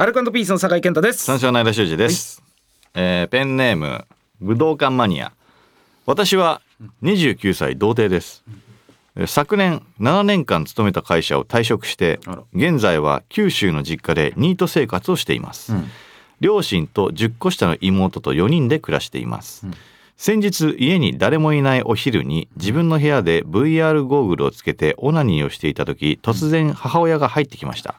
アルコピースの酒井健太です。三照内田修司です、えーペンネーム武道館マニア。私は29歳童貞です、えー昨年7年間勤めた会社を退職して現在は九州の実家でニート生活をしています、両親と10個下の妹と4人で暮らしています、先日家に誰もいないお昼に自分の部屋で VR ゴーグルをつけてオナニーをしていた時突然母親が入ってきました、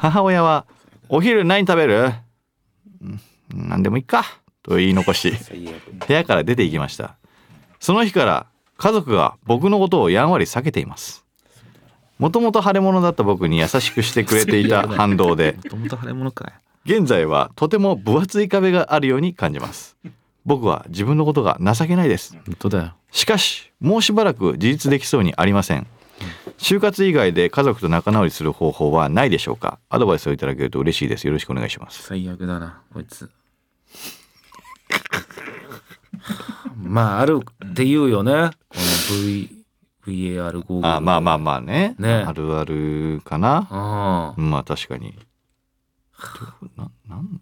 母親は「お昼何食べる?うん」何でもいいか」と言い残し部屋から出て行きました。その日から家族が僕のことをやんわり避けています。もともと腫れ物だった僕に優しくしてくれていた反動で現在はとても分厚い壁があるように感じます。僕は自分のことが情けないです。本当だよ。しかしもうしばらく自立できそうにありません就活以外で家族と仲直りする方法はないでしょうか？アドバイスをいただけると嬉しいです。よろしくお願いします。最悪だなこいつ。まああるって言うよね。この V VAR ゴーグルあまあまあまあね。ね。あるあるかな。あまあ確かに。ななん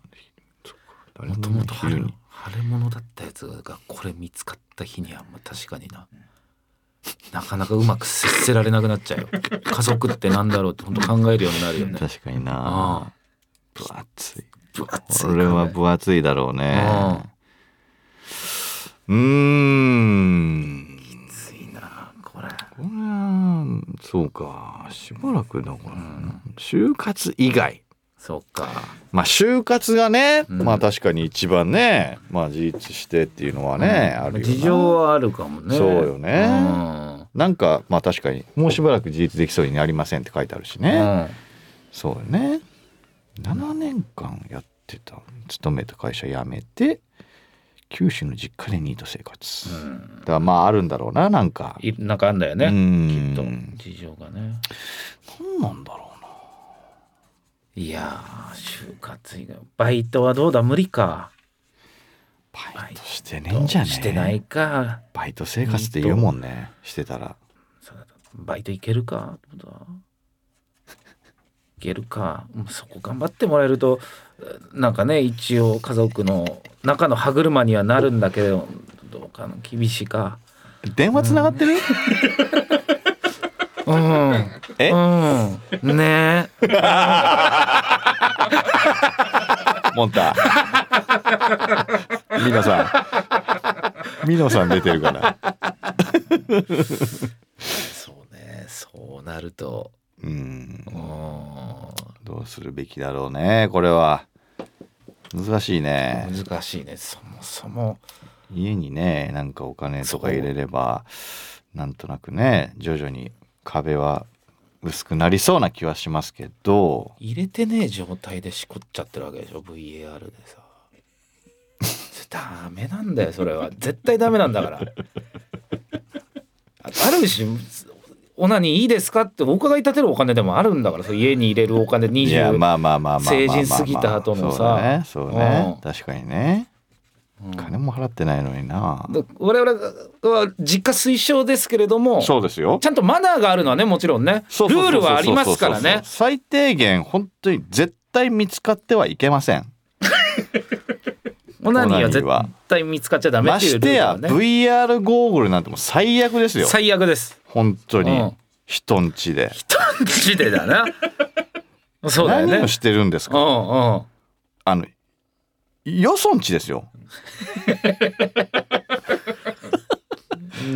そっか誰もともと腫れ物だったやつがこれ見つかった日にはまあ確かにななかなかうまく接せられなくなっちゃうよ。家族ってなんだろうって本当考えるようになるよね。確かにな。あ分厚い。分厚いこれは壁分厚いだろうあね。うーん。きついなこれ。これはそうかしばらくだから。な就活以外。そうか。まあ就活がね、うん。まあ確かに一番ねまあ自立してっていうのはね、あるよな。事情はあるかもね。そうよね。うんなんかまあ確かにもうしばらく自立できそうになりませんって書いてあるしね、そうよね。7年間やってた勤めた会社辞めて九州の実家でニート生活、うん。うんだからまああるんだろうななんか。いなんかあんだようねん。きっと事情がね。何なんだろうな。いやー就活以外。バイトはどうだ？無理かバイトしてねえんじゃねえ？してないか。バイト生活って言うもんね。してたら。バイトいけるかどうだ。いけるか。そこ頑張ってもらえるとなんかね一応家族の中の歯車にはなるんだけどどうかな厳しいか。電話つながってる、うん。え？うん。ね。え モンタミノさん。ミノさん出てるからそうね。そうなると。うん。うん。どうするべきだろうねこれは。難しいね。難しいね。そもそも。家にねなんかお金とか入れればなんとなくね徐々に壁は薄くなりそうな気はしますけど。入れてねえ状態でしこっちゃってるわけでしょ。VAR でさダメなんだよそれは。絶対ダメなんだから。ああるしオナニーいいですかってお伺い立てるお金でもあるんだからそう家に入れるお金いや20まあまあまあまあまあまあまあ。成人過ぎた後のさ。そうだねそうね。うん。確かにね。うん。金も払ってないのにな。で我々は実家推奨ですけれどもそうですよ。ちゃんとマナーがあるのはねもちろんね。ルールはありますからね。最低限本当に絶対見つかってはいけませんオナニーは絶対見つかっちゃダメまっていうルーしてや VR ゴーグルなんてもう最悪ですよ。最悪です。本当に。うん。人んちで。人んちでだな。そうだよね。何をしてるんですか？うんうん。あのよそんちですよ。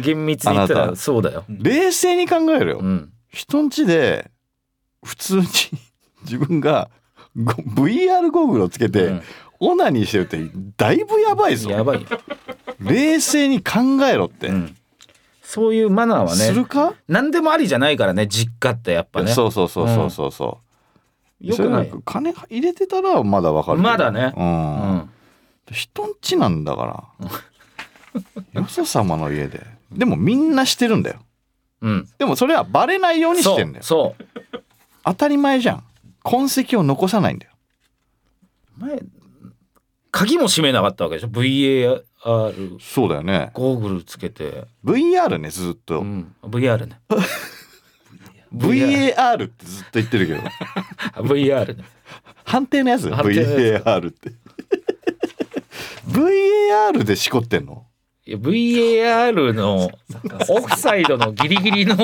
厳密に言ったらそうだよ。冷静に考えるよ、うん。人んちで普通に自分がご VR ゴーグルをつけて、うんオナニーしてるってだいぶやばいぞ。やばい。よ。冷静に考えろって、うん。そういうマナーはすね、るか、何でもありじゃないからね、実家ってやっぱね。そうそうそうそうそうそう、よくない。金入れてたらまだわかるまだね。うん。うん。人んちなんだから。よそ様の家で。でもみんなしてるんだよ。うん。でもそれはバレないようにしてんだよ。そう。当たり前じゃん。痕跡を残さないんだよ。前、鍵も閉めなかったわけでしょ ?VAR そうだよね。ゴーグルつけて。VR ねずっと、うん。VR ね。VAR ってずっと言ってるけど。VR ね。判定のやつ？VAR って。VAR でしこってんの？VAR のオフサイドのギリギリの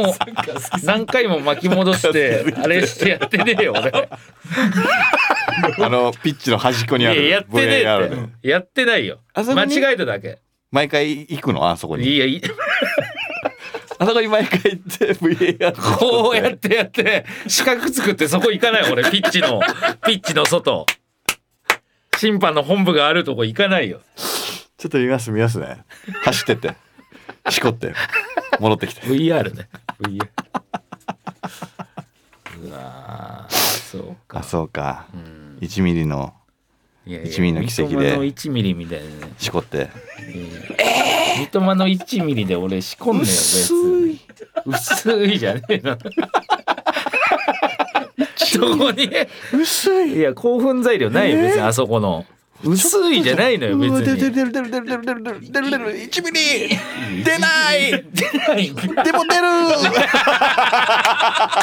何回も巻き戻してあれしてやってねえよ俺。あのピッチの端っこにあるいややってねえ VAR っねてやってないよ。間違えただけ。毎回行くの？あそこに。いやい あそこに毎回行って VAR こうやってやって四角作ってそこ行かない俺。ピッチのピッチの外。審判の本部があるとこ行かないよちょっと見ます見ますね。走ってって。しこって。戻ってきて。VR ね。VR うわーそうか。あそうか。うん。1ミリのいやいや1ミリの奇跡での1ミリみたいなね。しこって。三笘の1ミリで俺仕込んねよ別に。薄い。じゃねえの。そこに？薄い。いや興奮材料ないよ別にあそこの薄いじゃないのよ別うわ出るに出る出る出る出る出る出る出る出る1ミリ。出ない。出ない。でも出る。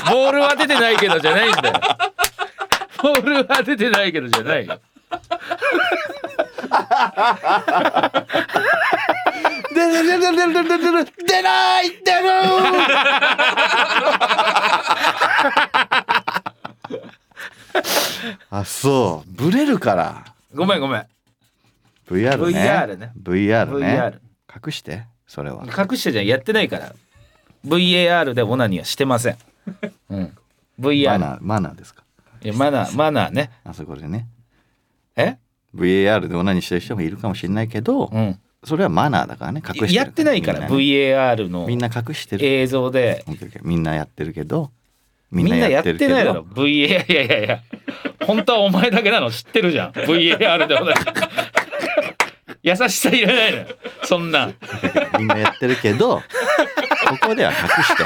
ボールは出てないけどじゃないんだよ。ボールは出てないけどじゃない。よ出る出る出る出る出る出ない出るあそうブレるからごめんごめん。VR ね。VR ね。VR ね。VR 隠してそれは。隠してじゃん。やってないから。VAR でオナニーはしてません、うん、マ VR ナーマナーですか？いやマナーマナーね。あそこでね。え？VAR でオナニーしてる人もいるかもしれないけどうん。それはマナーだからね。隠してるやってないからみんなね VAR のみんな隠してる。映像で。オッケーオッケー。みんなやってるけどみんなやってないだろ。VAR いやいやいや本当はお前だけなの。知ってるじゃん。VAR でもない。優しさいらないのよ。そんな。んみんなやってるけどここでは隠して。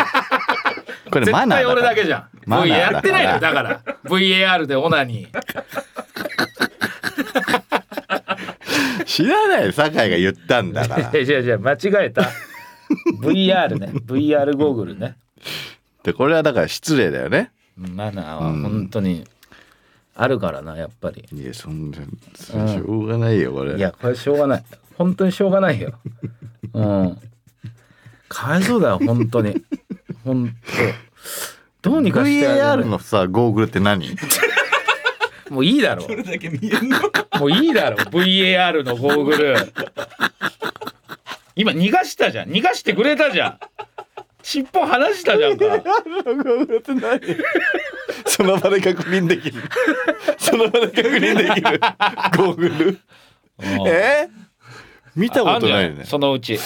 これ絶マナーだ俺だけじゃん。マナーやってないのよだから。VAR でオナニー。知らない酒井が言ったんだから。いやいやいや間違えた。VR ね。VR ゴーグルね。でこれはだから失礼だよね。マナーは本当にあるからなやっぱり。いやそんなしょうがないよこれ、いやこれしょうがない。本当にしょうがないよ。うん。かわいそうだよ本当に。本当。どうにかしてあげ VAR るのさゴーグルって何？もういいだろ。これだけ見えんのもういいだろ。VAR のゴーグル。今逃がしたじゃん。逃がしてくれたじゃん尻尾離したじゃんか。その場で確認できる。その場で確認できる。ゴーグル。え？見たことないよねんそのうち。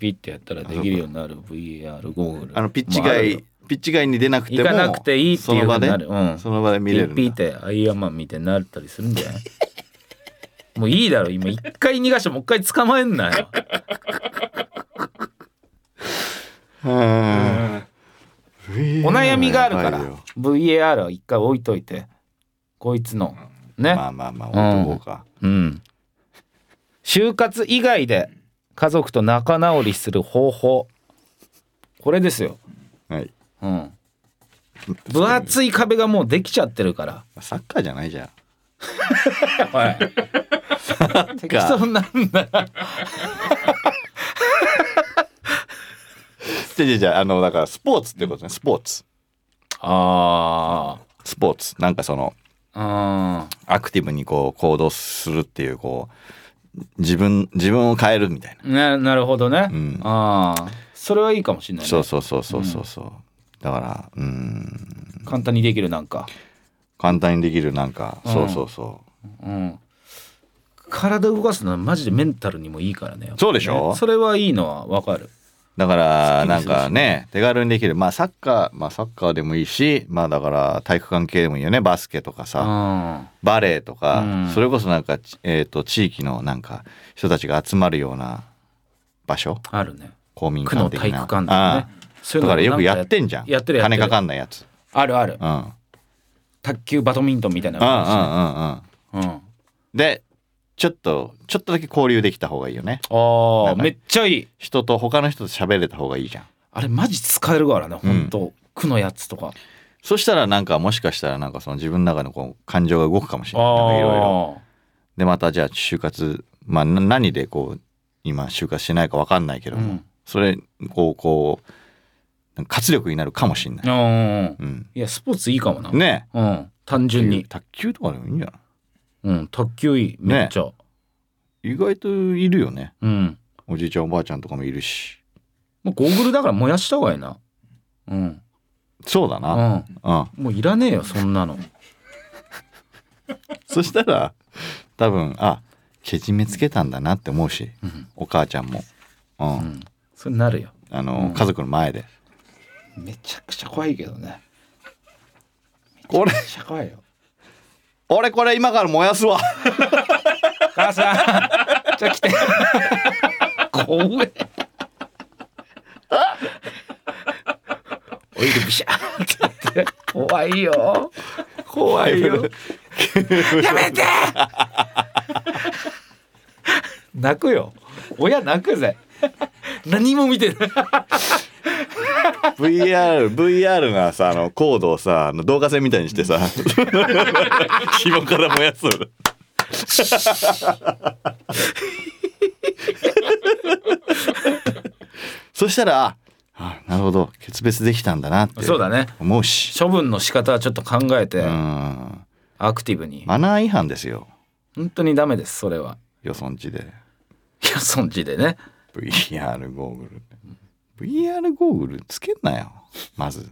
ピッてやったらできるようになる。VAR ゴーグル。あのピッチ外ピッチ外に出なくても行かなくていいっていうなる。うん。その場で見れるピッてアイアンマンみたいになったりするんじゃないもういいだろ。今一回逃がしてもう一回捕まえんなようんお悩みがあるから。VAR は一回置いといて。こいつの。ね、まあまあまあ置いとこうか、うん。就活以外で家族と仲直りする方法。これですよ。はい。うん。分厚い壁がもうできちゃってるから。サッカーじゃないじゃん。はい。適当なんだよじゃじゃじゃあのだからスポーツってことね。スポーツ。あスポーツ。なんかそのアクティブにこう行動するっていうこう自分自分を変えるみたいな。ななるほどね、うん。ああそれはいいかもしれない、ね、そうそうそうそうそうそう。だからうん。簡単にできるなんか、簡単にできるなんか、うん。そうそうそう。ん、体動かすのはマジでメンタルにもいいからね。そうでしょ？それはいいのはわかる。うだからなんかね手軽にできる。まあサッカーまあサッカーでもいいしまあだから体育関係でもいいよね。バスケとかさ、うん。バレエとか、うん。それこそなんか、ちえー、と地域のなんか人たちが集まるような場所。あるね。公民区の館的な。体育館とかね。だからよくやってんじゃん。やってる金かかんないやつ。あるある。うん。うん卓球バドミントンみたいなうんうんうんるしねうん。でちょっとちょっとだけ交流できた方がいいよね。ああめっちゃいい。人と他の人と喋れた方がいいじゃん。あれマジ使えるからねうん。本当。クのやつとか。そしたらなんかもしかしたらなんかその自分の中のこう感情が動くかもしれない。いろいろ。でまたじゃあ就活まあな何でこう今就活しないか分かんないけども、うん。それこうこう活力になるかもしれない、うんうん、いやスポーツいいかもな、ね。うん。単純に。卓球とかでもいいんじゃない？うん卓球いいめっちゃ、意外といるよね。うん。おじいちゃんおばあちゃんとかもいるし。もうゴーグルだから燃やした方がいいな。うん。そうだな、うん。うん、もういらねえよそんなの。そしたら多分あけじめつけたんだなって思うし、うん。お母ちゃんも、うん。うん。それなるよ。あの、うん。家族の前で。めちゃくちゃ怖いけどね。これ。めちゃ怖いよ俺これ今から燃やすわ。母さん。じゃあ来て。怖え。オイルビシャって怖いよ。怖いよ。やめて。泣くよ。親泣くぜ。何も見てない VR VR がさあのコードをさあの動画線みたいにしてさ 紐から燃やすそしたらあなるほど。決別できたんだなってそうだね。思うし。処分の仕方はちょっと考えてうん。アクティブに。マナー違反ですよ。本当にダメですそれは。よそんちで。いやそんちでね。VR ゴーグル VR ゴーグルつけんなよ。まず。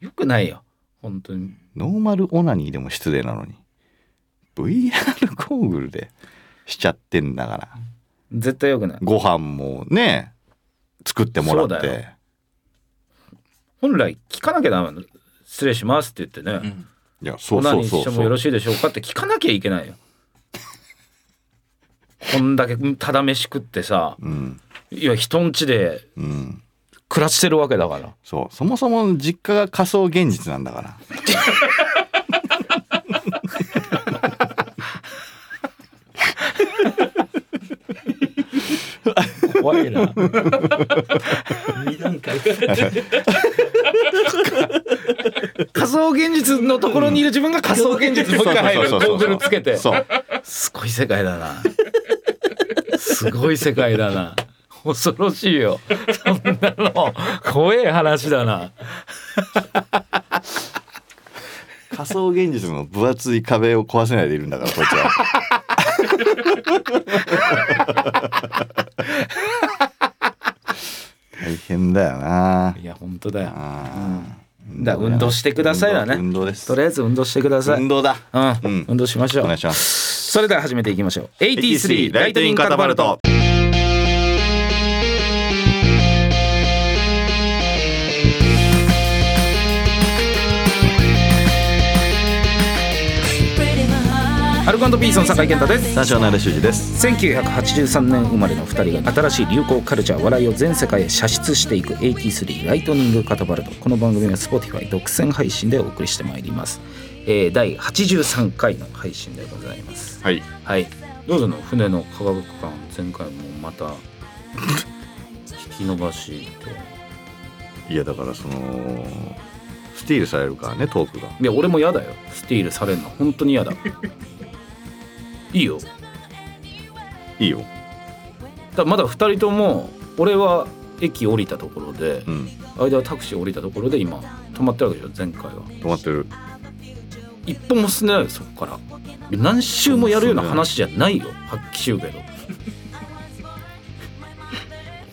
よくないよ。本当に。ノーマルオナニーでも失礼なのに。VR ゴーグルでしちゃってんだから。絶対よくない。ご飯もね作ってもらっそうだよ。て本来聞かなきゃダメなの。失礼しますって言ってね、いやそオうそうナニーしてもそうそうよろしいでしょうかって聞かなきゃいけないよ。こんだけただ飯食ってさ。うん。いや人ん家でうん暮らしてるわけだから。そう。そもそも実家が仮想現実なんだから。怖いな。二段階仮想現実のところにいる自分が仮想現実。にもう一回入るゴーグルつけて。そう。すごい世界だな。すごい世界だな恐ろしいよ。そんなの。怖え話だな。仮想現実の分厚い壁を壊せないでいるんだからこいつは。大変だよな。いや本当だよ。あー。だ運動してくださいだね。運動運動です。とりあえず運動してください。運動だ。うん、うん。運動しましょう。お願いします。それでは始めていきましょう。83ライトニングカタパルトアルコピースの酒井健太です。三四郎の間修二です。1983年生まれの2人が新しい流行カルチャー笑いを全世界へ射出していく83ライトニングカタパルト。この番組は Spotify 独占配信でお送りしてまいります、えー、第83回の配信でございます。はいはいどうぞの船の科学館前回もまた引き伸ばしていやだからそのスティールされるからねトークがいや俺も嫌だよスティールされるの本当に嫌だいいよ。いいよ。だまだ2人とも俺は駅降りたところでうん。間はタクシー降りたところで今止まってるわけでしょ前回は。止まってる。一歩も進んでないよそこから。何周もやるような話じゃないよ発揮しようけど。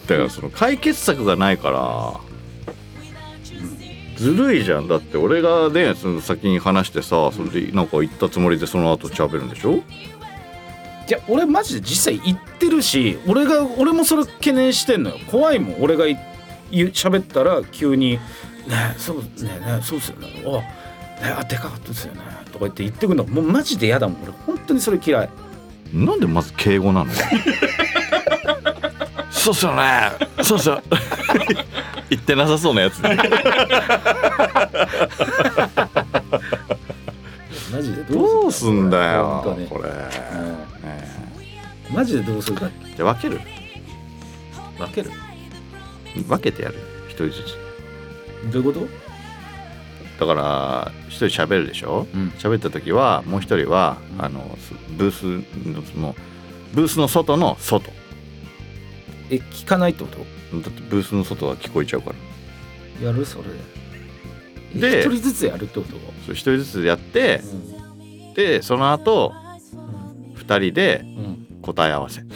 だからその解決策がないからずるいじゃん。だって俺がねその先に話してさそれでなんか言ったつもりでその後喋るんでしょ？いや俺マジで実際言ってるし俺が俺もそれ懸念してんのよ。怖いもん。俺が喋ったら急に「ねえそうねえねえそうっすよね。おねえあでかかったですよね」とか言って言ってくるの。もうマジで嫌だもん。俺本当にそれ嫌い。なんでまず敬語なの？そうっすよね。そうっすよ。言ってなさそうなやつ。ね マジでどうすんだよ。これ、うんねマジでどうするか。じゃあ分ける。分ける。分けてやる。一人ずつ。どういうこと？だから一人喋るでしょ？うん。喋った時はもう一人はうん。あのすブースのそのブースの外の外。え聞かないってこと？だってブースの外は聞こえちゃうから。やるそれ。でで一人ずつやるってこと？そう一人ずつやってでその後二人でうん答え合わせ。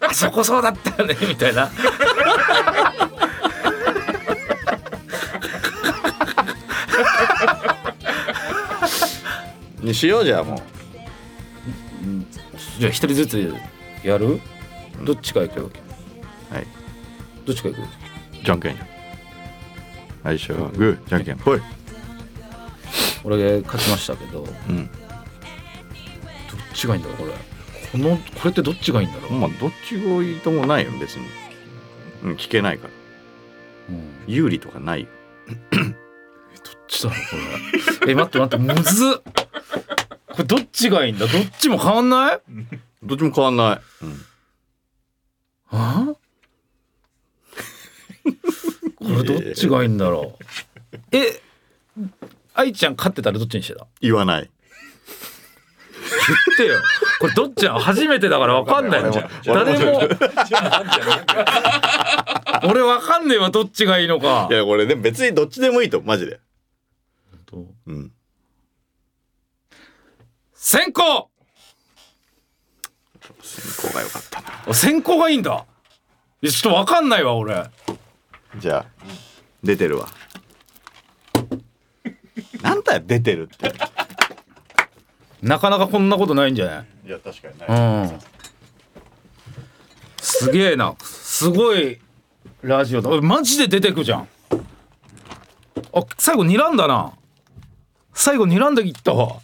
あそこそうだったよね みたいな。にしようじゃあもう。じゃあ一人ずつやる？どっちか行くはい。どっちか行く？じゃんけんじゃん最初はグーじゃんけんぽい俺勝ちましたけどどっうんちがいいんだろうこれ。このこれってどっちがいいんだろう、まあどっちがいいともないよ別に、うん、聞けないから。うん。有利とかないよ。どっちだろうこれ。え待って待ってむずっ。これどっちがいいんだ？どっちも変わんない？どっちも変わんない、うん、あ？これどっちがいいんだろう。え愛ちゃん勝ってたらどっちにしてた？言わない。言ってよ。これどっちなの？初めてだから分かんない。の誰も。俺分 かんねえわどっちがいいのか。いやこれでも別にどっちでもいいとマジで。うん。先行！先行が良かったな。先行がいいんだ。いやちょっと分かんないわ俺。じゃあ出てるわなんだよ出てるって。なかなかこんなことないんじゃない？いや確かにない。うん。すげえな。すごいラジオだ。マジで出てくじゃん。あ最後睨んだな。最後睨んでいったわ。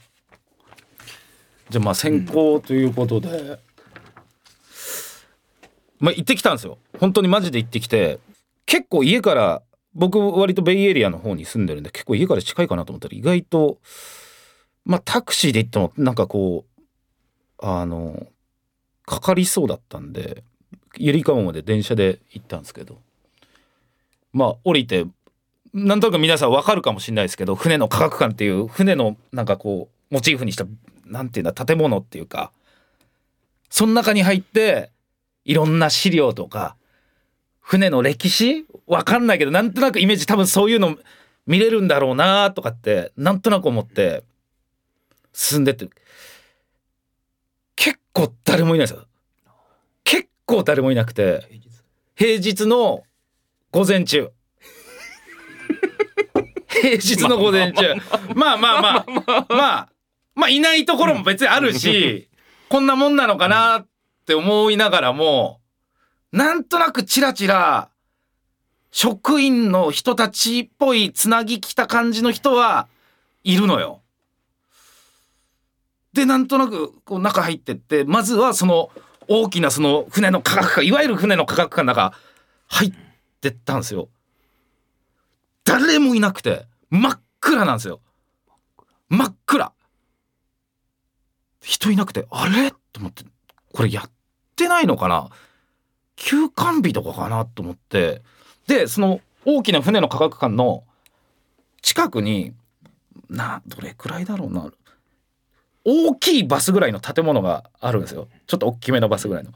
じゃあまあ先行ということで、まあ行ってきたんですよ。本当にマジで行ってきて。結構家から僕割とベイエリアの方に住んでるんで結構家から近いかなと思ったら意外とまあタクシーで行ってもなんかこうあのかかりそうだったんでゆりかもまで電車で行ったんですけどまあ降りてなんとなく皆さんわかるかもしれないですけど船の科学館っていう船のなんかこうモチーフにしたなんていうんだ建物っていうかその中に入っていろんな資料とか船の歴史わかんないけどなんとなくイメージ多分そういうの見れるんだろうなとかってなんとなく思って進んでって結構誰もいないですよ。結構誰もいなくて平日の午前中。平日の午前中。まあまあ。まあまあまあいないところも別にあるしこんなもんなのかなって思いながらもなんとなくチラチラ職員の人たちっぽいつなぎきた感じの人はいるのよ。でなんとなくこう中入ってってまずはその大きなその船の科学館いわゆる船の科学館の中入ってったんですよ。誰もいなくて真っ暗なんですよ。真っ暗。人いなくてあれ？と思ってこれやってないのかな？休館日とかかな？と思ってでその大きな船の科学館の近くになどれくらいだろうな。大きいバスぐらいの建物があるんですよ。ちょっと大きめのバスぐらいの。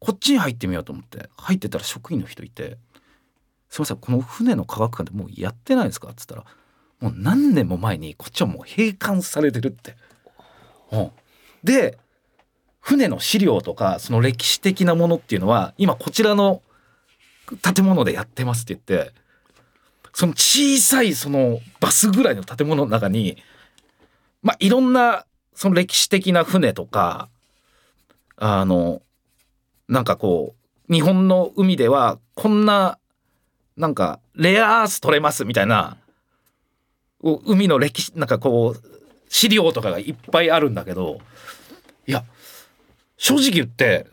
こっちに入ってみようと思って。入ってたら職員の人いて「すいませんこの船の科学館でもうやってないですか?」っつったら「もう何年も前にこっちはもう閉館されてる」って。うん、で船の資料とかその歴史的なものっていうのは今こちらの建物でやってますって言ってその小さいそのバスぐらいの建物の中にまあいろんなその歴史的な船とかあのなんかこう日本の海ではこんななんかレアアース取れますみたいな海の歴史なんかこう資料とかがいっぱいあるんだけどいや正直言って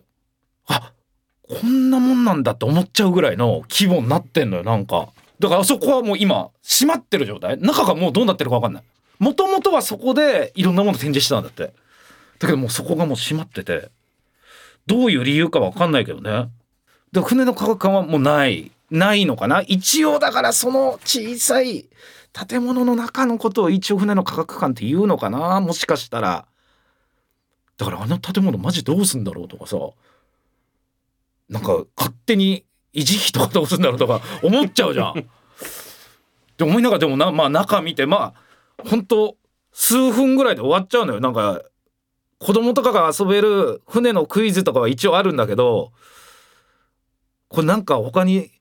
あこんなもんなんだって思っちゃうぐらいの規模になってんのよなんか。だからあそこはもう今閉まってる状態。中がもうどうなってるか分かんない。もともとはそこでいろんなもの展示してたんだって。だけどもうそこがもう閉まってて。どういう理由か分かんないけどね。で船の価格感はもうない。ないのかな。一応だからその小さい建物の中のことを一応船の価格感って言うのかな。もしかしたら。だからあの建物マジどうすんだろうとかさ。なんか勝手に維持費とかどうすんだろうとか思っちゃうじゃん。って思いながらでもなまあ中見てまあ本当数分ぐらいで終わっちゃうのよなんか子供とかが遊べる船のクイズとかは一応あるんだけどこれなんか他に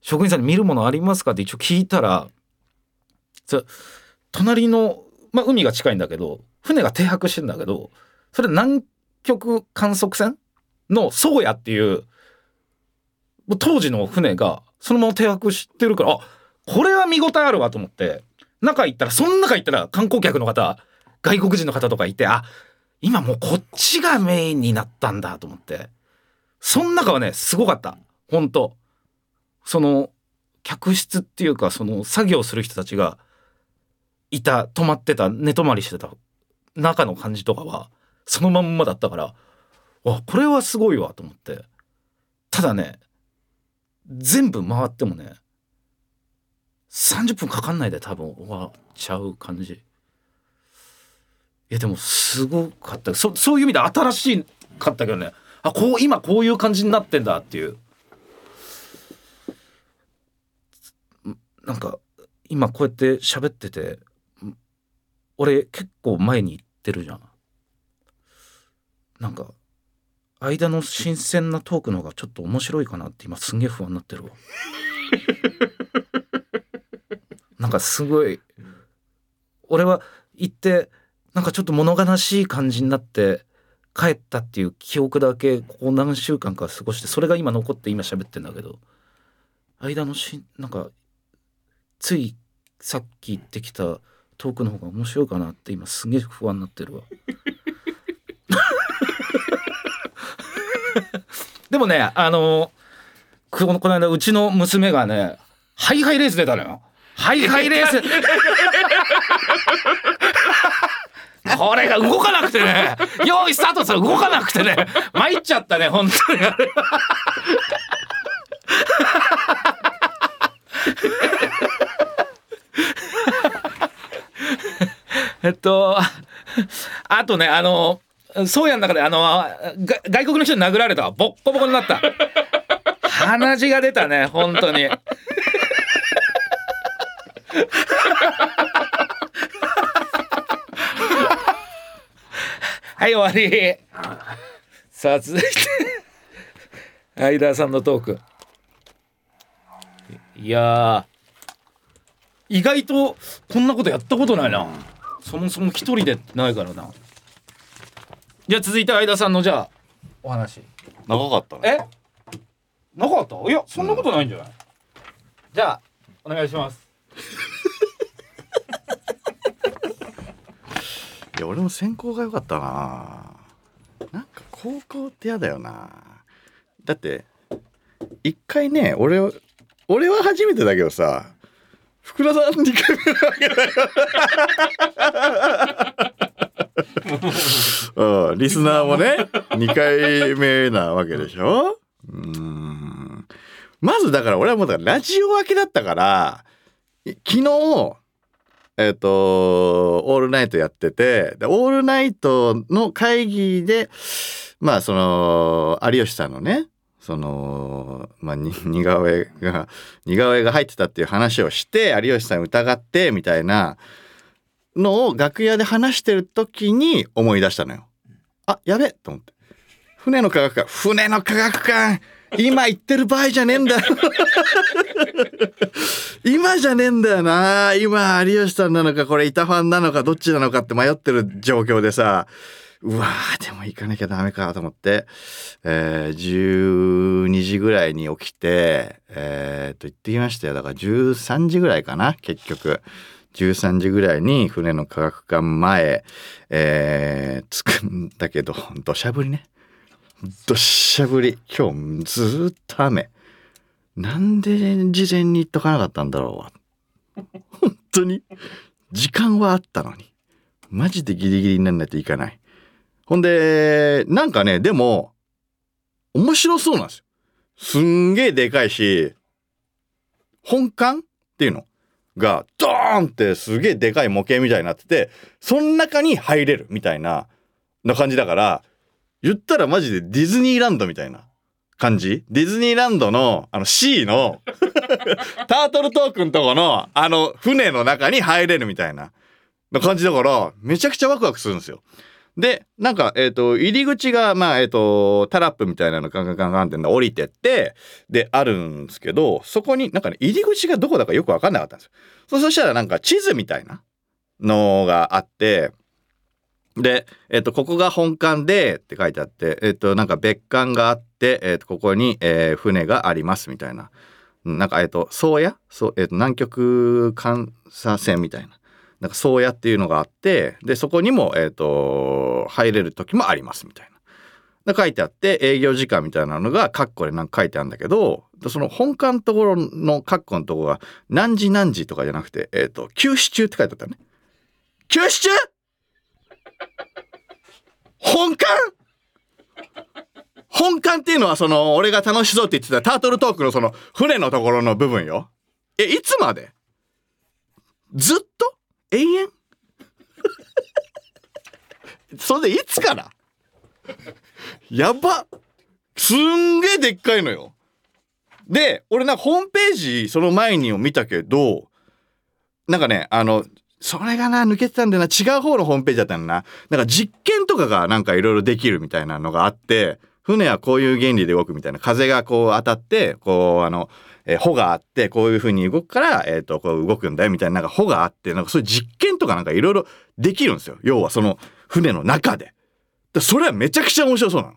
職員さんに見るものありますか？って一応聞いたら隣の、まあ、海が近いんだけど船が停泊してんだけどそれ南極観測船の宗谷っていう当時の船がそのまま停泊してるからあこれは見応えあるわと思って中行ったらその中行ったら観光客の方外国人の方とかいてあ今もうこっちがメインになったんだと思ってその中はねすごかった。本当。その客室っていうかその作業する人たちがいた泊まってた寝泊まりしてた中の感じとかはそのまんまだったからわこれはすごいわと思って。ただね全部回ってもね30分かかんないで多分終わっちゃう感じ。いやでもすごかった。そそういう意味で新しかったけどね。あこう今こういう感じになってんだっていう。なんか今こうやって喋ってて俺結構前に行ってるじゃん。なんか間の新鮮なトークの方がちょっと面白いかなって今すんげえ不安になってるわ。なんかすごい俺は行ってなんかちょっと物悲しい感じになって帰ったっていう記憶だけここ何週間か過ごしてそれが今残って今喋ってんだけど間のしなんかついさっき言ってきたトークの方が面白いかなって今すげえ不安になってるわでもねあのこのこの間うちの娘がねハイハイレース出たのよ。ハイハイレース。これが動かなくてね用意スタートした動かなくてね参っちゃったね本当に。えっとあとねあのそうやん中であの外国の人に殴られたボッコボコになった。鼻血が出たね本当に。はい終わり。さあ続いて相田さんのトーク。いや意外とこんなことやったことないな。そもそも一人でないからな。じゃあ続いて相田さんのじゃあお話。長かったね。え？なかった？いやそんなことないんじゃない、じゃあお願いします。いや俺も専攻が良かったな。なんか高校って嫌だよな。だって一回ね俺俺は初めてだけどさ福田さん2回目なわけだよ リスナーもね2回目なわけでしょ？うん。まずだから俺はもうラジオ明けだったから昨日えっ、と、オールナイトやってて、で、オールナイトの会議で、まあ、その、有吉さんのね、その、まあ、似顔絵が、似顔絵が入ってたっていう話をして、有吉さん疑って、みたいなのを楽屋で話してる時に思い出したのよ。あ、やべと思って。船の科学館、船の科学館。今言ってる場合じゃねえんだ 今じゃねえんだよな。今有吉さんなのかこれ板ファンなのかどっちなのかって迷ってる状況でさ。うわーでも行かなきゃダメかと思って、えー、12時ぐらいに起きてえー、っと行ってきましたよ。だから13時ぐらいかな結局。13時ぐらいに船の科学館前、えー、着くんだけど土砂降りね。どっしゃ降り。今日ずっと雨。なんで事前に言っとかなかったんだろう。本当に。時間はあったのに。マジでギリギリになんないといかない。ほんでなんかねでも面白そうなんですよ。すんげえでかいし、本館っていうの。がドーンってすげえでかい模型みたいになってて、その中に入れるみたいな、な感じだから、言ったらマジでディズニーランドみたいな感じ？ディズニーランドの、あの C の タートルトークンとこの、あの船の中に入れるみたいな、な感じだから、めちゃくちゃワクワクするんですよ。で、なんか、えっ、ー、と、入り口が、まあ、えっ、ー、と、タラップみたいなのガンガンガンガンって降りてって、で、あるんですけど、そこになんかね、入り口がどこだかよくわかんなかったんですよ。そしたらなんか地図みたいなのがあって、で、えっ、ー、と、ここが本館でって書いてあって、えっ、と、なんか別館があって、えっ、と、ここに、え船がありますみたいな。なんか、えっ、と、宗谷？そう、えっ、と、南極監査船みたいな。なんか宗谷っていうのがあってでそこにも、えーと、入れる時もありますみたいな。で書いてあって営業時間みたいなのがカッコでなんか書いてあるんだけどその本館のところのカッコのところが何時何時とかじゃなくて、えっ、ー、と休止中って書いてあったね。休止中？本館？本館っていうのはその俺が楽しそうって言ってたタートルトークのその船のところの部分よ。え、いつまで？ずっと？永遠？それでいつから？やばすんげえでっかいのよ。で、俺なんかホームページその前にも見たけど、なんかね、あの、それがな、抜けてたんだよな。違う方のホームページだったんだな。なんか実験とかがなんかいろいろできるみたいなのがあって、船はこういう原理で動くみたいな。風がこう当たって、こう、あの、えー、帆があってこういう風に動くから、えっ、ー、とこう動くんだよみたいななんか帆があってなんかそういう実験とかなんかいろいろできるんですよ要はその船の中で。それはめちゃくちゃ面白そうなの。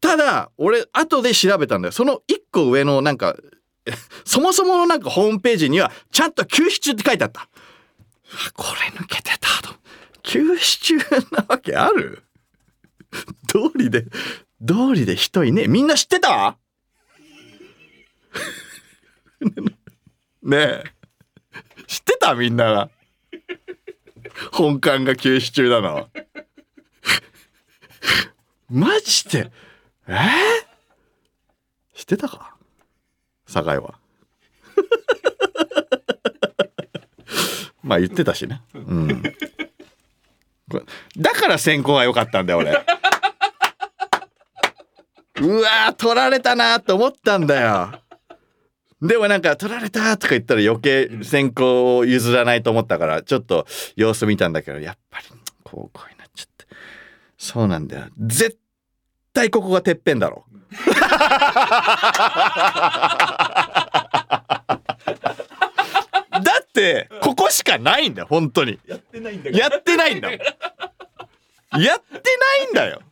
ただ俺後で調べたんだよその一個上のなんか そもそものなんかホームページにはちゃんと休止中って書いてあった。これ抜けてたと。休止中なわけある？通りで、通りで人いねえ。みんな知ってた？ねえ。知ってた？みんなが。本館が休止中なの。マジで？え？ー、知ってたか？酒井は。まあ言ってたしね。うん。だから先行が良かったんだよ、俺。うわ取られたなと思ったんだよ。でもなんか取られたとか言ったら余計先行を譲らないと思ったからちょっと様子見たんだけどやっぱりこうこうになっちゃってそうなんだよ。絶対ここがてっぺんだろ。だってここしかないんだよ本当に。やってないんだやってないんだやってないんだよ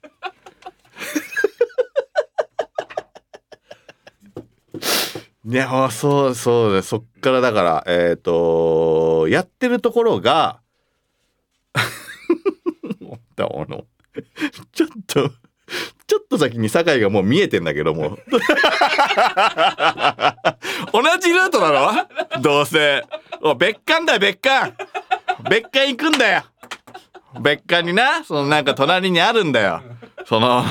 いやそうそうでそっからだからえっ、ー、とやってるところが だあの。ちょっとちょっと先に酒井がもう見えてんだけども。同じルートだろどうせ。お別館だよ別館。別館行くんだよ。別館にな。そのなんか隣にあるんだよ。その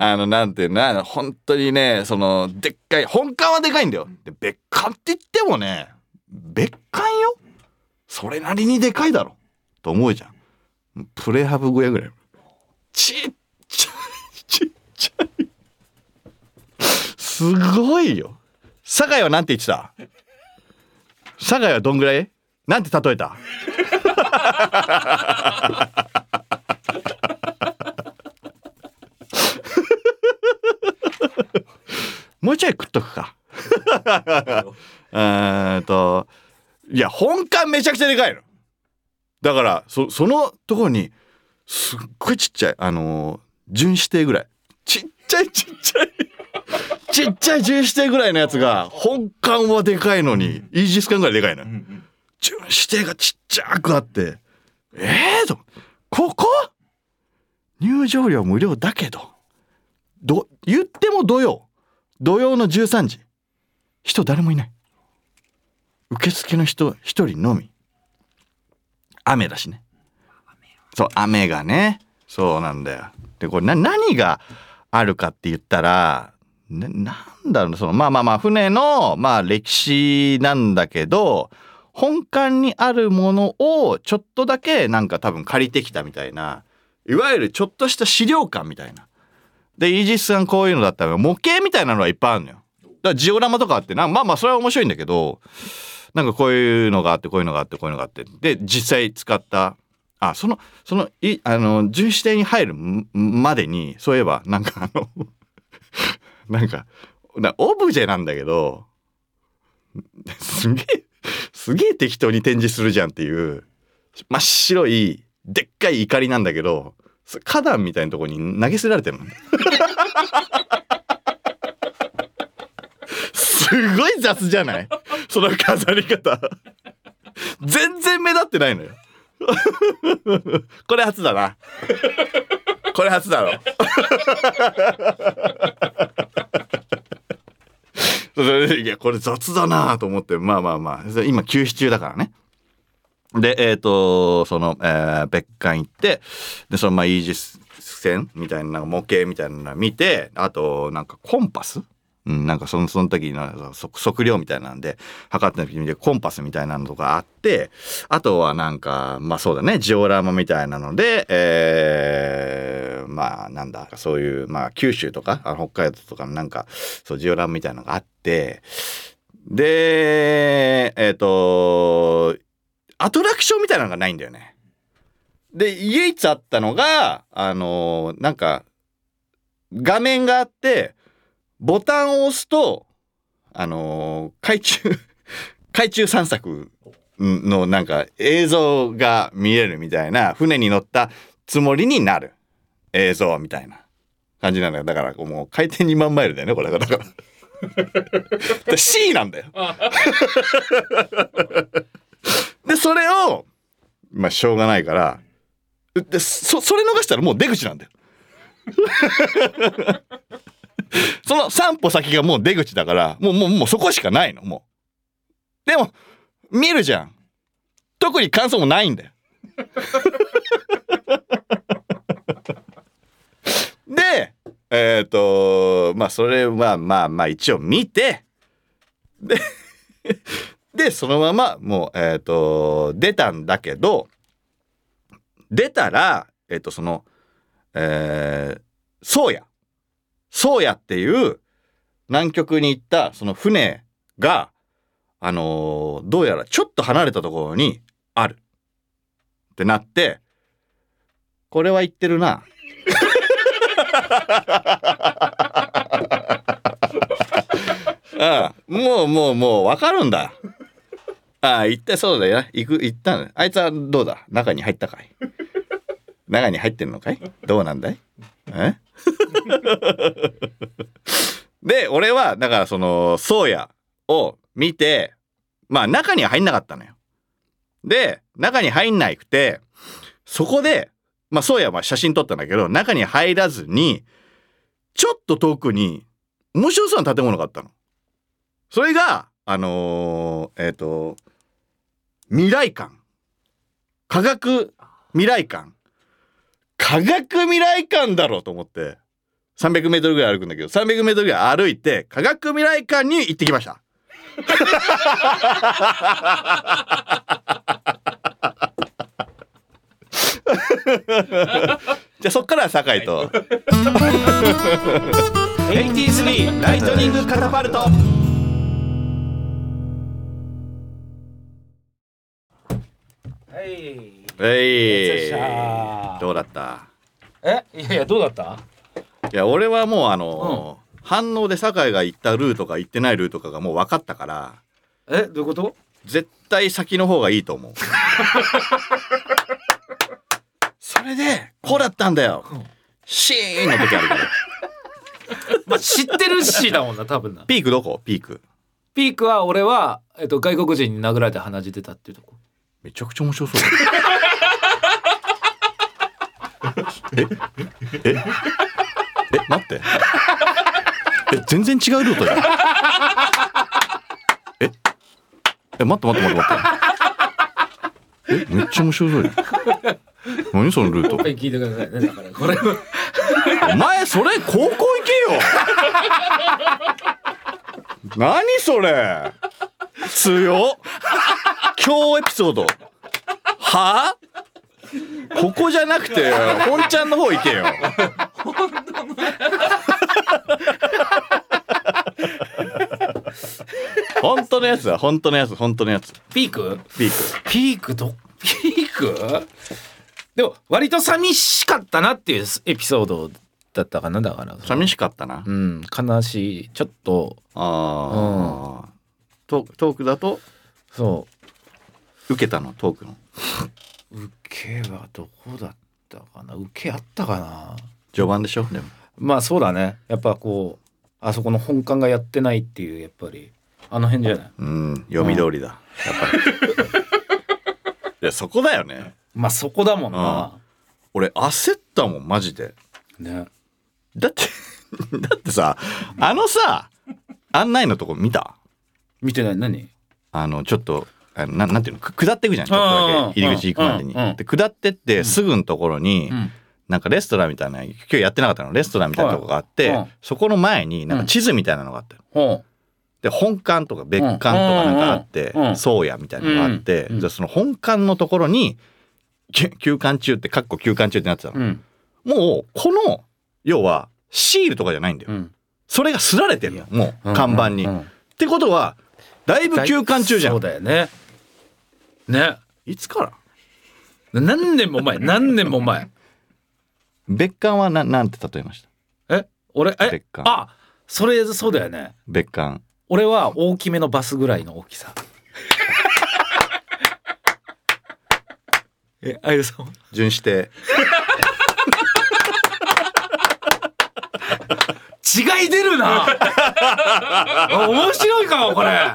あの、なんていうの、本当にね、その、でっかい、本館はでかいんだよ。で、別館って言ってもね、別館よそれなりにでかいだろ。と思うじゃん。プレハブ小屋ぐらい。ちっちゃい、ちっちゃい。すごいよ。酒井はなんて言ってた？酒井はどんぐらい？なんて例えた？もうちょい食っとくか。えっと、いや、本館めちゃくちゃでかいの。だから、そ、そのところに、すっごいちっちゃい、あのー、準指定ぐらい。ちっちゃいちっちゃい。ちっちゃい準指定ぐらいのやつが、本館はでかいのに、イージス艦ぐらいでかいの。準指定がちっちゃくあって、ええー、と、ここ？入場料無料だけど、ど、言っても土曜。土曜の13時。人誰もいない。受付の人一人のみ。雨だしね。そう雨がね。そうなんだよ。でこれな何があるかって言ったら、ね、なんだろうそのまあまあまあ船のまあ歴史なんだけど本館にあるものをちょっとだけなんか多分借りてきたみたいな。いわゆるちょっとした資料館みたいな。でイージスさんこういうのだったら模型みたいなのはいっぱいあるのよ。だからジオラマとかあってなまあまあそれは面白いんだけどなんかこういうのがあってこういうのがあってこういうのがあってで実際使ったあそのそのいあの巡視艇に入るまでにそういえばなんかあの なんかなオブジェなんだけどすげえすげえ適当に展示するじゃんっていう真っ白いでっかい怒りなんだけど花壇みたいなとこに投げ捨てられてるの。すごい雑じゃない？その飾り方。全然目立ってないのよ。これ初だな。これ初だろ。いやこれ雑だなと思って。まあまあまあ。今休止中だからねでえっ、ー、とその、えー、別館行ってでそのまあイージス船みたいな模型みたいなの見てあとなんかコンパス？うん、なんかそのその時の測量みたいなんで測ってみてコンパスみたいなのとかあってあとはなんかまあそうだねジオラマみたいなので、えー、まあなんだそういうまあ九州とかあの北海道とかのなんかそうジオラマみたいなのがあってでえっ、ー、とアトラクションみたいなのがないんだよね。で唯一あったのがあのなんか画面があってボタンを押すと、あのー、海中 海中散策のなんか映像が見えるみたいな、船に乗ったつもりになる映像みたいな感じなんだよ。だからもう回転2万マイルだよね、これが。だから。C なんだよ。で、それを、まあしょうがないから、で、そ、それ逃したらもう出口なんだよ。その3歩先がもう出口だから、もう、もう、もうそこしかないの、もう。でも、見るじゃん。特に感想もないんだよ。で、えっ、ー、と、まあ、それは、まあまあ、一応見て、で、で、そのまま、もう、えっ、ー、と、出たんだけど、出たら、えっ、ー、と、その、えー、そうや。宗谷っていう南極に行ったその船が、あのー、どうやらちょっと離れたところにあるってなって、これは言ってるな。ああもうもうもう分かるんだ。ああ、行ってそうだよ。行く、行ったんあいつはどうだ？中に入ったかい？中に入ってんのかい？どうなんだい？え？で俺はだからその宗谷を見てまあ中には入んなかったのよ。で中に入んなくてそこでまあ宗谷は写真撮ったんだけど中に入らずにちょっと遠くに面白そうな建物があったの。それがあのー、えっ、ー、と未来館。科学未来館。科学未来館だろうと思って300メートルぐらい歩くんだけど300メートルぐらい歩いて科学未来館に行ってきました。じゃあそっから酒井と。83ライトニングカタパルトはい。えい。どうだった？え？いやいやどうだった？いや俺はもうあの、うん、反応で酒井が行ったルートか行ってないルートかがもう分かったからえ？どういうこと？絶対先の方がいいと思う。それでこうだったんだよ、うん、シーンの時あるから。まあ知ってるしだもんな多分な。ピークどこ？ピーク。ピークは俺は、えっと、外国人に殴られて鼻血出たっていうとこめちゃくちゃ面白そう。えええ待って。え全然違うルートじゃん。ええ待って待って待って待って。えめっちゃ面白そう何そのルート？聞いてくださいねだから。これお前それ高校行けよ。何それ？強っ今日エピソード。は？あここじゃなくて本ちゃんの方行けよ。本当のやつだ本当のやつ本当のやつ。ピーク？ピーク。ピーク？どピーク？でも割と寂しかったなっていうエピソードだったかなだから。寂しかったな。うん悲しい。ちょっと。ああ、トークトークだと？そ受けたのトークの。う受けはどこだったかな？受けあったかな？序盤でしょ？でも。まあそうだね。やっぱこうあそこの本館がやってないっていうやっぱりあの辺じゃない？うん。読み通りだ、やっぱり。いやそこだよね。まあそこだもんな、俺焦ったもんマジで。ね。だって だってさあのさ案内のとこ見た？見てない。何？あのちょっとあのななんていうのく下っていくじゃんちょっとだけ。入り口行くまでに。うんうんうん。で下ってってすぐのところに、うん。なんかレストランみたいな今日やってなかったの。レストランみたいなとこがあって、はいう。んそこの前になんか地図みたいなのがあったよほで本館とか別館とかなんかあってうんうんうん宗谷みたいなのがあって、うんうんじゃあその本館のところにき休館中ってかっこ休館中ってなってたの、ううん。もうこの要はシールとかじゃないんだよ、うん。それがすられてるの。もう看板に、うんうん。ってことはだいぶ休館中じゃん。そうだよねね。いつから？何年も前何年も前。別館はななんて例えました？え俺え別館。あそれそうだよね。別館。俺は大きめのバスぐらいの大きさ。えあゆさんは？巡視艇。違い出るな。あ 面白いかもこれ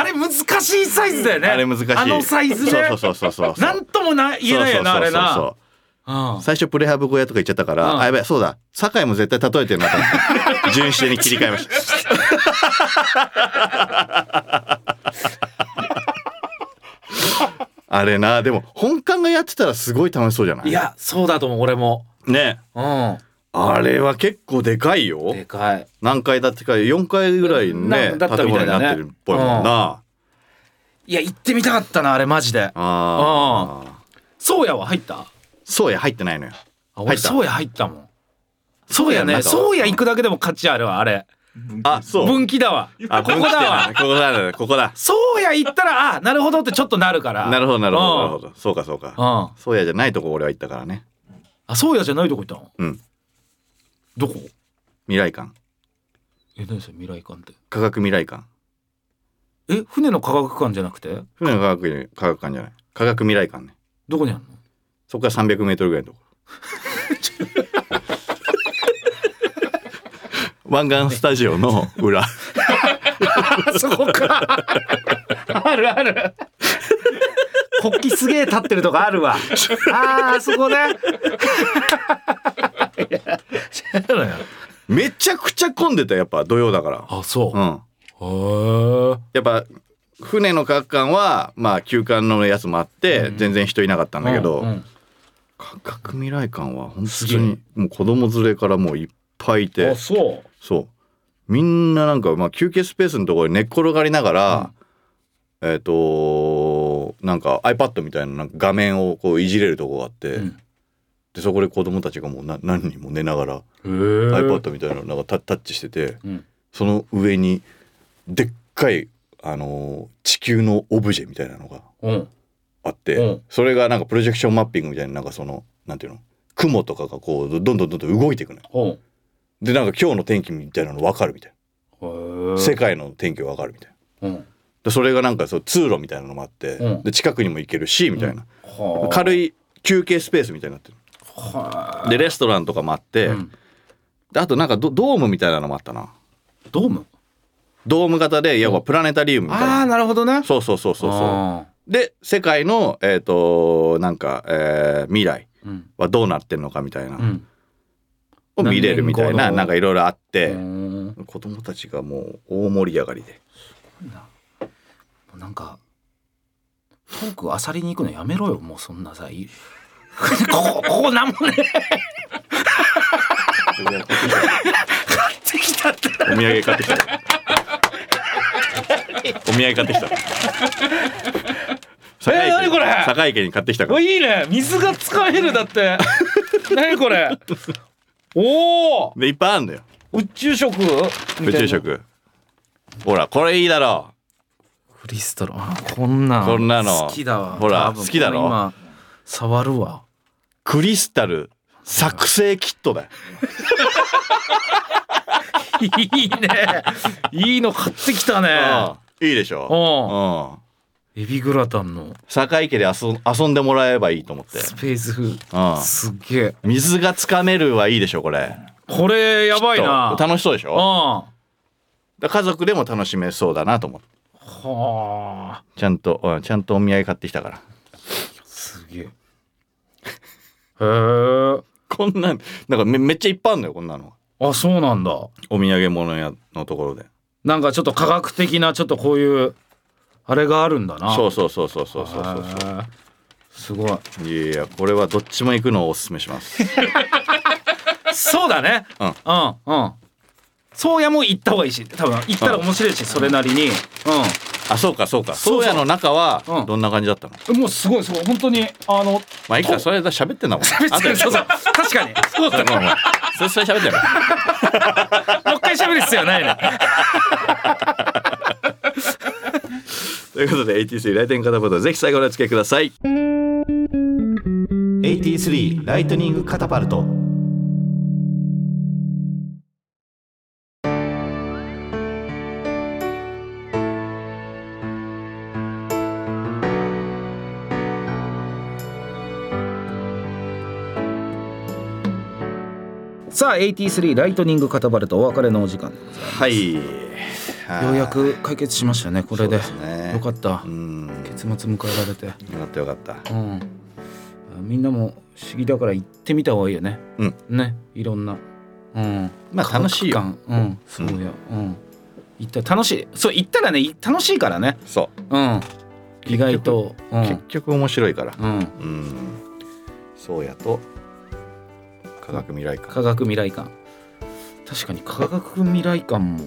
あれ難しいサイズだよね。あれ難しい。あのサイズね。そうそうそうそうそうなんともな言えないよなあれなそうそうそう。そううん。最初プレハブ小屋とか言っちゃったから、うん。あやべえそうだ。酒井も絶対例えてるなと思って巡視艇に切り替えました。あれな。でも本館がやってたらすごい楽しそうじゃない？いやそうだと思う俺も。ね。うあれは結構でかいよ。んでかい。何階建てか4階ぐらいねなだったみたいだね。建物になってるっぽいもんな、いや行ってみたかったなあれマジで。ああそうやは入った？そうや入ってないのよ。あ入った。俺そうや入ったもん。そうやねそうや行くだけでも価値あるわあれ。あそう。分岐だわ。あここだわ。ここだここだ。そうや行ったらあなるほどってちょっとなるから。なるほどなるほどなるほど。どそうかそうか。うん。そうやじゃないとこ俺は行ったからね。あそうやじゃないとこ行ったの？うんどこ？未来館。え何それ未来館って？科学未来館。え船の科学館じゃなくて？船の科学科学館じゃない。科学未来館ね。どこにあるの？そこから300メートルぐらいのとこ。ろ 湾岸スタジオの裏。あそこか。あるある。国旗すげえ立ってるとこあるわ。あーあそこね めちゃくちゃ混んでたやっぱ土曜だから。あそう。うん。へえやっぱ船の科学館はまあ休館のやつもあって、うん全然人いなかったんだけど、うんうん。未来館は本当にもう子供連れからもういっぱいいて。あそう。そう。みんななんかまあ休憩スペースのところに寝っ転がりながら、えっ、となんか iPad みたいななんか画面をこういじれるとこがあって、うんでそこで子供たちがもうな何人も寝ながら iPad みたいなのなんかタタッチしててうん。その上にでっかい、あのー地球のオブジェみたいなのがうん。あって、うん。それがなんかプロジェクションマッピングみたいななんかそのなんていうの？雲とかがこうどんどんどんどん動いていくのよ。ほでなんか今日の天気みたいなの分かるみたいな。世界の天気が分かるみたいな。うん。でそれがなんかそう通路みたいなのもあって、うん。で近くにも行けるしみたいな、はあ。軽い休憩スペースみたいになってる。はあでレストランとかもあって、うん。であとなんかドドームみたいなのもあったな。ドーム？ドーム型でいわばプラネタリウムみたいな。ああなるほどね。そうそうそうそうそう。あで世界のえっ、となんか、えー未来はどうなってんのかみたいな、うん。を見れるみたいななんかいろいろあって、うん。子供たちがもう大盛り上がりで。なんかトークあさりに行くのやめろよもうそんなさいここここなんもね。買ってきたってお土産買ってきたお土産買ってきた。えー何これ？坂池に買ってきたから。いいね。水が使えるだって。何これ？おおでいっぱいあるんだよ。宇宙食？宇宙食。ほらこれいいだろ。クリスタルあこんなん。こんなの。好きだわ。ほら好きだろ。触るわクリスタル作成キットだよ。いいね。いいの買ってきたね。うん。いいでしょ？うん。エビグラタンの。坂池で遊ん遊んでもらえばいいと思って。スペース風。うん。すっげえ。水がつかめるはいいでしょこれ。これやばいな。楽しそうでしょ？はだから家族でも楽しめそうだなと思って。あ。ちゃんと、うん、ちゃんとお土産買ってきたから。すげえへえこんなんなんかめめっちゃいっぱいあるのよこんなの。あそうなんだ。お土産物屋のところで。なんかちょっと科学的なちょっとこういうあれがあるんだな。そうそうそうそうそうそうそうすごい。いやいやこれはどっちも行くのをおすすめします。そうだね。うん。うんうん。そうやも行った方がいいし多分行ったら面白いしそれなりに。うあそうかそうか。そうそう。そうやの中はうん。どんな感じだったの、んもうすごいすごい。本当にあのまあいいか。それだ喋ってんだもん。喋ってるそうそう。確かに。そうだねまあまあそれそれ喋ってんの？もう一回喋る必要ないね。ということで AT3 ライトニングカタパルト。ぜひ最後までお付き合いください。AT3 ライトニングカタパルトさあ83ライトニングカタバルトお別れのお時間。でございますはい。ようやく解決しましたねこれで。ね。よかった。うん。結末迎えられて。よかったよかった。うん。みんなも不思議だから行ってみた方がいいよね。うん。ねいろんな。うん。まあ楽しいよ。うん。そうよ。うん。行ったら楽しい。そう行ったらね楽しいからね。そう。うん。意外と。うん。結局面白いから。うん。うん。そうやと科学未来館。科学未来館。確かに科学未来館も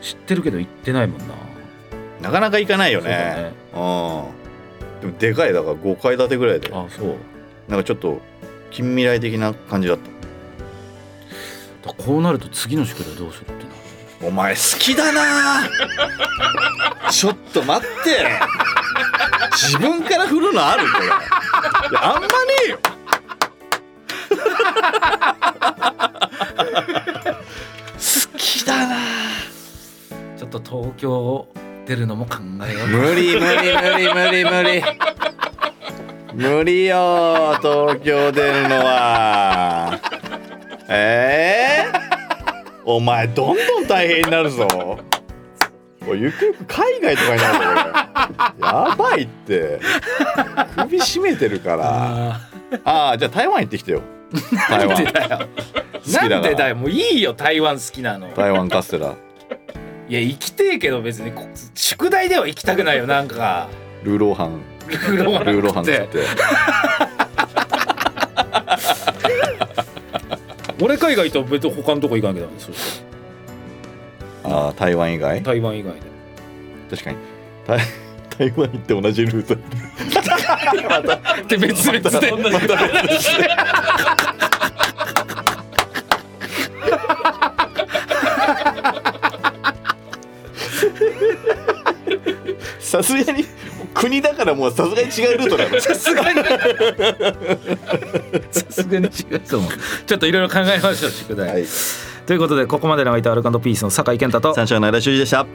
知ってるけど行ってないもんな。なかなか行かないよそうだね。ねうん。でもでかい。だから5階建てぐらいで。あそう。なんかちょっと近未来的な感じだった。だこうなると次の宿題どうするってなお前好きだな。ちょっと待って。自分から振るのある？これ。あんまねえよ好きだな。ちょっと東京出るのも考えよう。無理無理無理無理無理。無理よ東京出るのは。ええお前どんどん大変になるぞ。おいゆくゆく海外とかになるぞやばいって。首絞めてるから。ああじゃあ台湾行ってきてよ台湾。なんでだよ。もういいよ台湾好きなの。台湾カステラ。いや行きてえけど別にこ宿題では行きたくないよなんか。ルーローハン。ルーローハン。ルーローハン食って。て 俺海外と別に他のとこ行かなきゃダメそしああ台湾以外？台湾以外で。確かに。台 台湾行って同じルートで別々で。また別にさすがに国だからもうさすがに違うルートだろさすがにさすがに違うと思う。ちょっといろいろ考えましょう宿題、はい。ということでここまでの相手はアルカンドピースの酒井健太と。三章の間修二でした